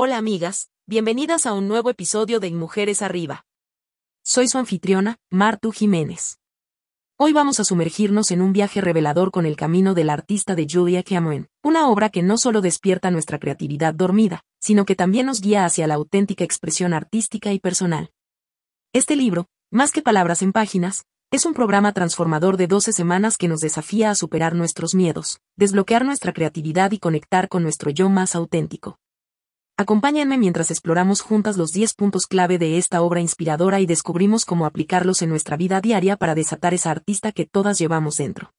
Hola amigas, bienvenidas a un nuevo episodio de Mujeres Arriba. Soy su anfitriona, Martu Jiménez. Hoy vamos a sumergirnos en un viaje revelador con el camino del artista de Julia Cameron, una obra que no solo despierta nuestra creatividad dormida, sino que también nos guía hacia la auténtica expresión artística y personal. Este libro, más que palabras en páginas, es un programa transformador de 12 semanas que nos desafía a superar nuestros miedos, desbloquear nuestra creatividad y conectar con nuestro yo más auténtico. Acompáñenme mientras exploramos juntas los 10 puntos clave de esta obra inspiradora y descubrimos cómo aplicarlos en nuestra vida diaria para desatar esa artista que todas llevamos dentro.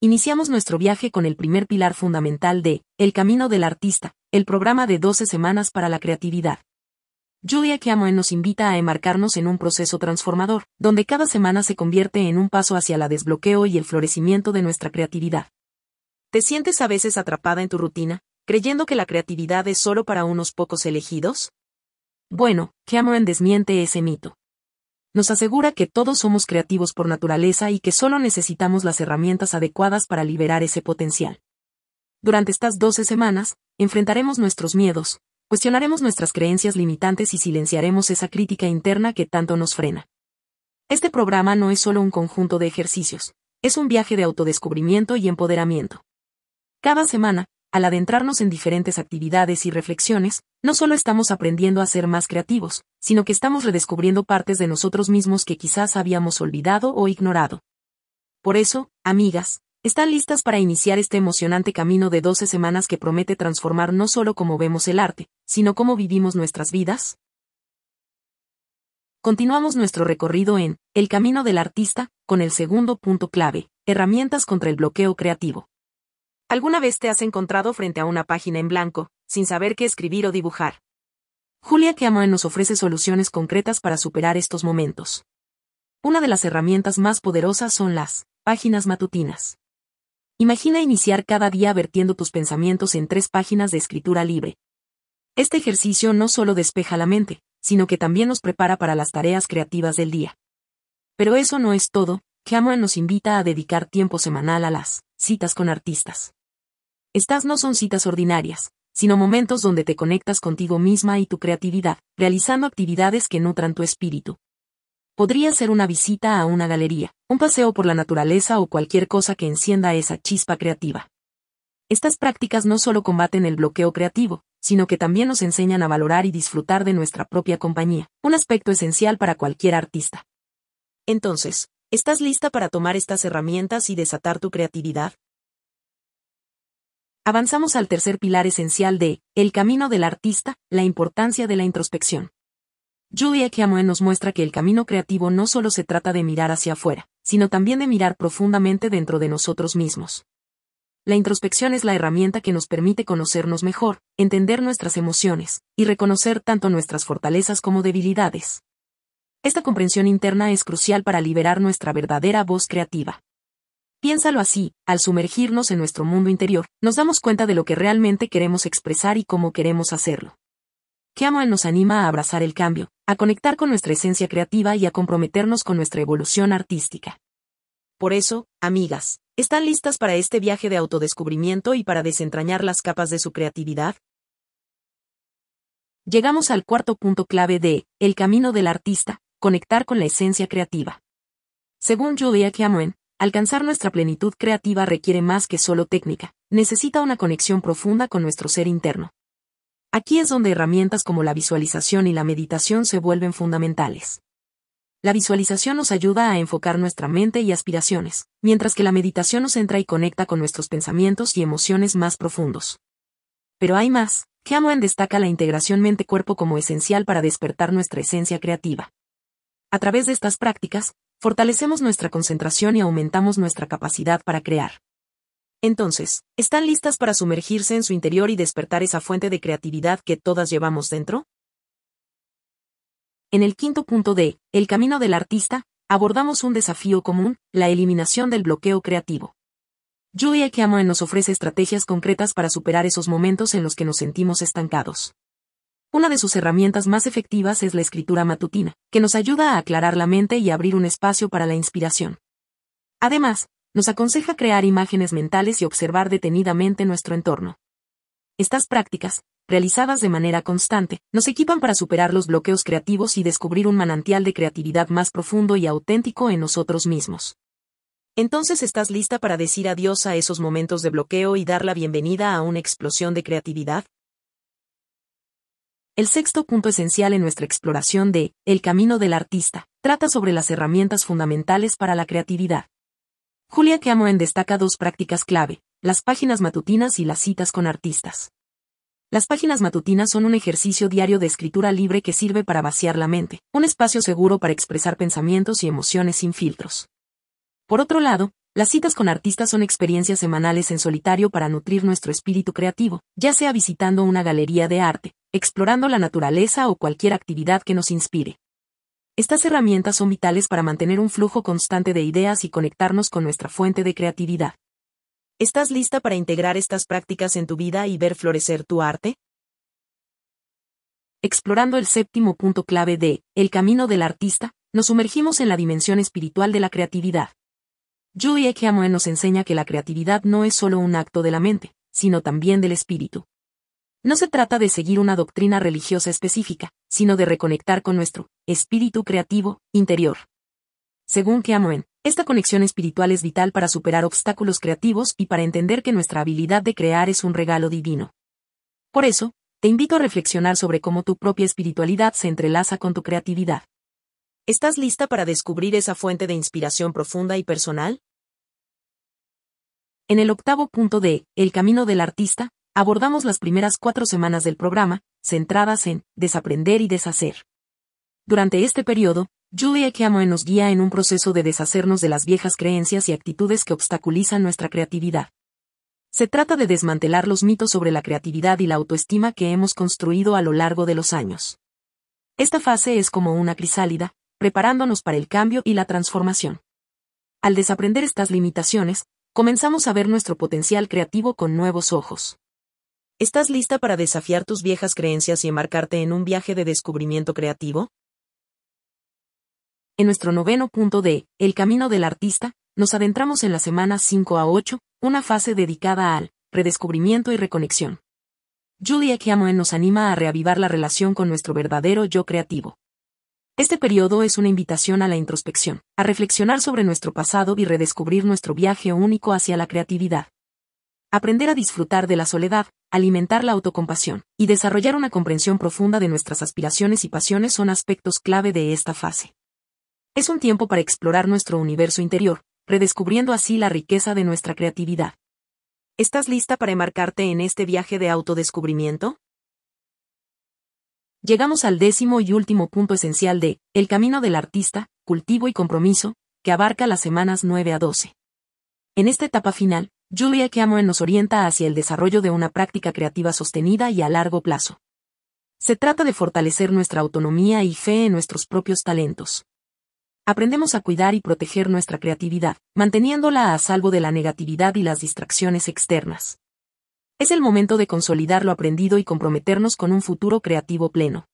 Iniciamos nuestro viaje con el primer pilar fundamental de El Camino del Artista, el programa de 12 semanas para la creatividad. Julia Cameron nos invita a enmarcarnos en un proceso transformador, donde cada semana se convierte en un paso hacia la desbloqueo y el florecimiento de nuestra creatividad. ¿Te sientes a veces atrapada en tu rutina, creyendo que la creatividad es solo para unos pocos elegidos? Bueno, Cameron desmiente ese mito. Nos asegura que todos somos creativos por naturaleza y que solo necesitamos las herramientas adecuadas para liberar ese potencial. Durante estas 12 semanas, enfrentaremos nuestros miedos, cuestionaremos nuestras creencias limitantes y silenciaremos esa crítica interna que tanto nos frena. Este programa no es solo un conjunto de ejercicios, es un viaje de autodescubrimiento y empoderamiento. Cada semana, al adentrarnos en diferentes actividades y reflexiones, no solo estamos aprendiendo a ser más creativos, sino que estamos redescubriendo partes de nosotros mismos que quizás habíamos olvidado o ignorado. Por eso, amigas, ¿Están listas para iniciar este emocionante camino de 12 semanas que promete transformar no solo cómo vemos el arte, sino cómo vivimos nuestras vidas? Continuamos nuestro recorrido en El Camino del Artista, con el segundo punto clave, herramientas contra el bloqueo creativo. ¿Alguna vez te has encontrado frente a una página en blanco, sin saber qué escribir o dibujar? Julia Cameron nos ofrece soluciones concretas para superar estos momentos. Una de las herramientas más poderosas son las páginas matutinas. Imagina iniciar cada día vertiendo tus pensamientos en tres páginas de escritura libre. Este ejercicio no solo despeja la mente, sino que también nos prepara para las tareas creativas del día. Pero eso no es todo, Cameron nos invita a dedicar tiempo semanal a las citas con artistas. Estas no son citas ordinarias, sino momentos donde te conectas contigo misma y tu creatividad, realizando actividades que nutran tu espíritu. Podría ser una visita a una galería, un paseo por la naturaleza o cualquier cosa que encienda esa chispa creativa. Estas prácticas no solo combaten el bloqueo creativo, sino que también nos enseñan a valorar y disfrutar de nuestra propia compañía, un aspecto esencial para cualquier artista. Entonces, ¿estás lista para tomar estas herramientas y desatar tu creatividad? Avanzamos al tercer pilar esencial de El camino del artista, la importancia de la introspección. Julia Cameron nos muestra que el camino creativo no solo se trata de mirar hacia afuera, sino también de mirar profundamente dentro de nosotros mismos. La introspección es la herramienta que nos permite conocernos mejor, entender nuestras emociones, y reconocer tanto nuestras fortalezas como debilidades. Esta comprensión interna es crucial para liberar nuestra verdadera voz creativa. Piénsalo así, al sumergirnos en nuestro mundo interior, nos damos cuenta de lo que realmente queremos expresar y cómo queremos hacerlo. Cameron nos anima a abrazar el cambio, a conectar con nuestra esencia creativa y a comprometernos con nuestra evolución artística. Por eso, amigas, ¿están listas para este viaje de autodescubrimiento y para desentrañar las capas de su creatividad? Llegamos al cuarto punto clave de El camino del artista, conectar con la esencia creativa. Según Julia Cameron, alcanzar nuestra plenitud creativa requiere más que solo técnica, necesita una conexión profunda con nuestro ser interno. Aquí es donde herramientas como la visualización y la meditación se vuelven fundamentales. La visualización nos ayuda a enfocar nuestra mente y aspiraciones, mientras que la meditación nos centra y conecta con nuestros pensamientos y emociones más profundos. Pero hay más, Cameron destaca la integración mente-cuerpo como esencial para despertar nuestra esencia creativa. A través de estas prácticas, fortalecemos nuestra concentración y aumentamos nuestra capacidad para crear. Entonces, ¿están listas para sumergirse en su interior y despertar esa fuente de creatividad que todas llevamos dentro? En el quinto punto de El camino del artista, abordamos un desafío común, la eliminación del bloqueo creativo. Julia Cameron nos ofrece estrategias concretas para superar esos momentos en los que nos sentimos estancados. Una de sus herramientas más efectivas es la escritura matutina, que nos ayuda a aclarar la mente y abrir un espacio para la inspiración. Además, nos aconseja crear imágenes mentales y observar detenidamente nuestro entorno. Estas prácticas, realizadas de manera constante, nos equipan para superar los bloqueos creativos y descubrir un manantial de creatividad más profundo y auténtico en nosotros mismos. Entonces estás lista para decir adiós a esos momentos de bloqueo y dar la bienvenida a una explosión de creatividad? El sexto punto esencial en nuestra exploración de El camino del artista trata sobre las herramientas fundamentales para la creatividad. Julia Cameron destaca dos prácticas clave, las páginas matutinas y las citas con artistas. Las páginas matutinas son un ejercicio diario de escritura libre que sirve para vaciar la mente, un espacio seguro para expresar pensamientos y emociones sin filtros. Por otro lado, las citas con artistas son experiencias semanales en solitario para nutrir nuestro espíritu creativo, ya sea visitando una galería de arte, explorando la naturaleza o cualquier actividad que nos inspire. Estas herramientas son vitales para mantener un flujo constante de ideas y conectarnos con nuestra fuente de creatividad. ¿Estás lista para integrar estas prácticas en tu vida y ver florecer tu arte? Explorando el séptimo punto clave de El camino del artista, nos sumergimos en la dimensión espiritual de la creatividad. Julie Cameron nos enseña que la creatividad no es solo un acto de la mente, sino también del espíritu. No se trata de seguir una doctrina religiosa específica, sino de reconectar con nuestro espíritu creativo interior. Según Cameron, esta conexión espiritual es vital para superar obstáculos creativos y para entender que nuestra habilidad de crear es un regalo divino. Por eso, te invito a reflexionar sobre cómo tu propia espiritualidad se entrelaza con tu creatividad. ¿Estás lista para descubrir esa fuente de inspiración profunda y personal? En el octavo punto de El camino del artista, abordamos las primeras cuatro semanas del programa, centradas en desaprender y deshacer. Durante este periodo, Julia Cameron nos guía en un proceso de deshacernos de las viejas creencias y actitudes que obstaculizan nuestra creatividad. Se trata de desmantelar los mitos sobre la creatividad y la autoestima que hemos construido a lo largo de los años. Esta fase es como una crisálida, preparándonos para el cambio y la transformación. Al desaprender estas limitaciones, comenzamos a ver nuestro potencial creativo con nuevos ojos. ¿Estás lista para desafiar tus viejas creencias y embarcarte en un viaje de descubrimiento creativo? En nuestro noveno punto de El camino del artista, nos adentramos en las semanas 5 a 8, una fase dedicada al redescubrimiento y reconexión. Julia Cameron nos anima a reavivar la relación con nuestro verdadero yo creativo. Este periodo es una invitación a la introspección, a reflexionar sobre nuestro pasado y redescubrir nuestro viaje único hacia la creatividad. Aprender a disfrutar de la soledad, alimentar la autocompasión, y desarrollar una comprensión profunda de nuestras aspiraciones y pasiones son aspectos clave de esta fase. Es un tiempo para explorar nuestro universo interior, redescubriendo así la riqueza de nuestra creatividad. ¿Estás lista para embarcarte en este viaje de autodescubrimiento? Llegamos al décimo y último punto esencial de El camino del artista, cultivo y compromiso, que abarca las semanas 9 a 12. En esta etapa final, Julia Cameron nos orienta hacia el desarrollo de una práctica creativa sostenida y a largo plazo. Se trata de fortalecer nuestra autonomía y fe en nuestros propios talentos. Aprendemos a cuidar y proteger nuestra creatividad, manteniéndola a salvo de la negatividad y las distracciones externas. Es el momento de consolidar lo aprendido y comprometernos con un futuro creativo pleno.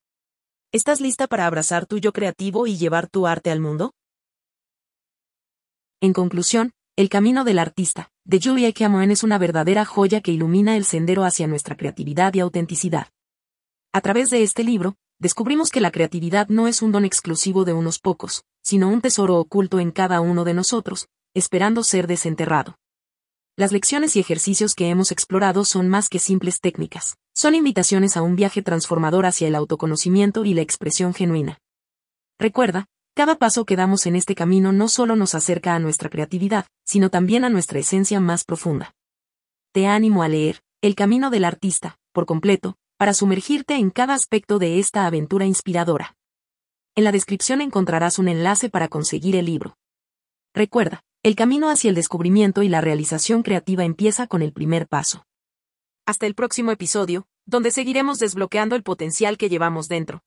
¿Estás lista para abrazar tu yo creativo y llevar tu arte al mundo? En conclusión, El camino del artista, de Julia Cameron es una verdadera joya que ilumina el sendero hacia nuestra creatividad y autenticidad. A través de este libro, descubrimos que la creatividad no es un don exclusivo de unos pocos, sino un tesoro oculto en cada uno de nosotros, esperando ser desenterrado. Las lecciones y ejercicios que hemos explorado son más que simples técnicas, son invitaciones a un viaje transformador hacia el autoconocimiento y la expresión genuina. Recuerda, cada paso que damos en este camino no solo nos acerca a nuestra creatividad, sino también a nuestra esencia más profunda. Te animo a leer El Camino del Artista, por completo, para sumergirte en cada aspecto de esta aventura inspiradora. En la descripción encontrarás un enlace para conseguir el libro. Recuerda, el camino hacia el descubrimiento y la realización creativa empieza con el primer paso. Hasta el próximo episodio, donde seguiremos desbloqueando el potencial que llevamos dentro.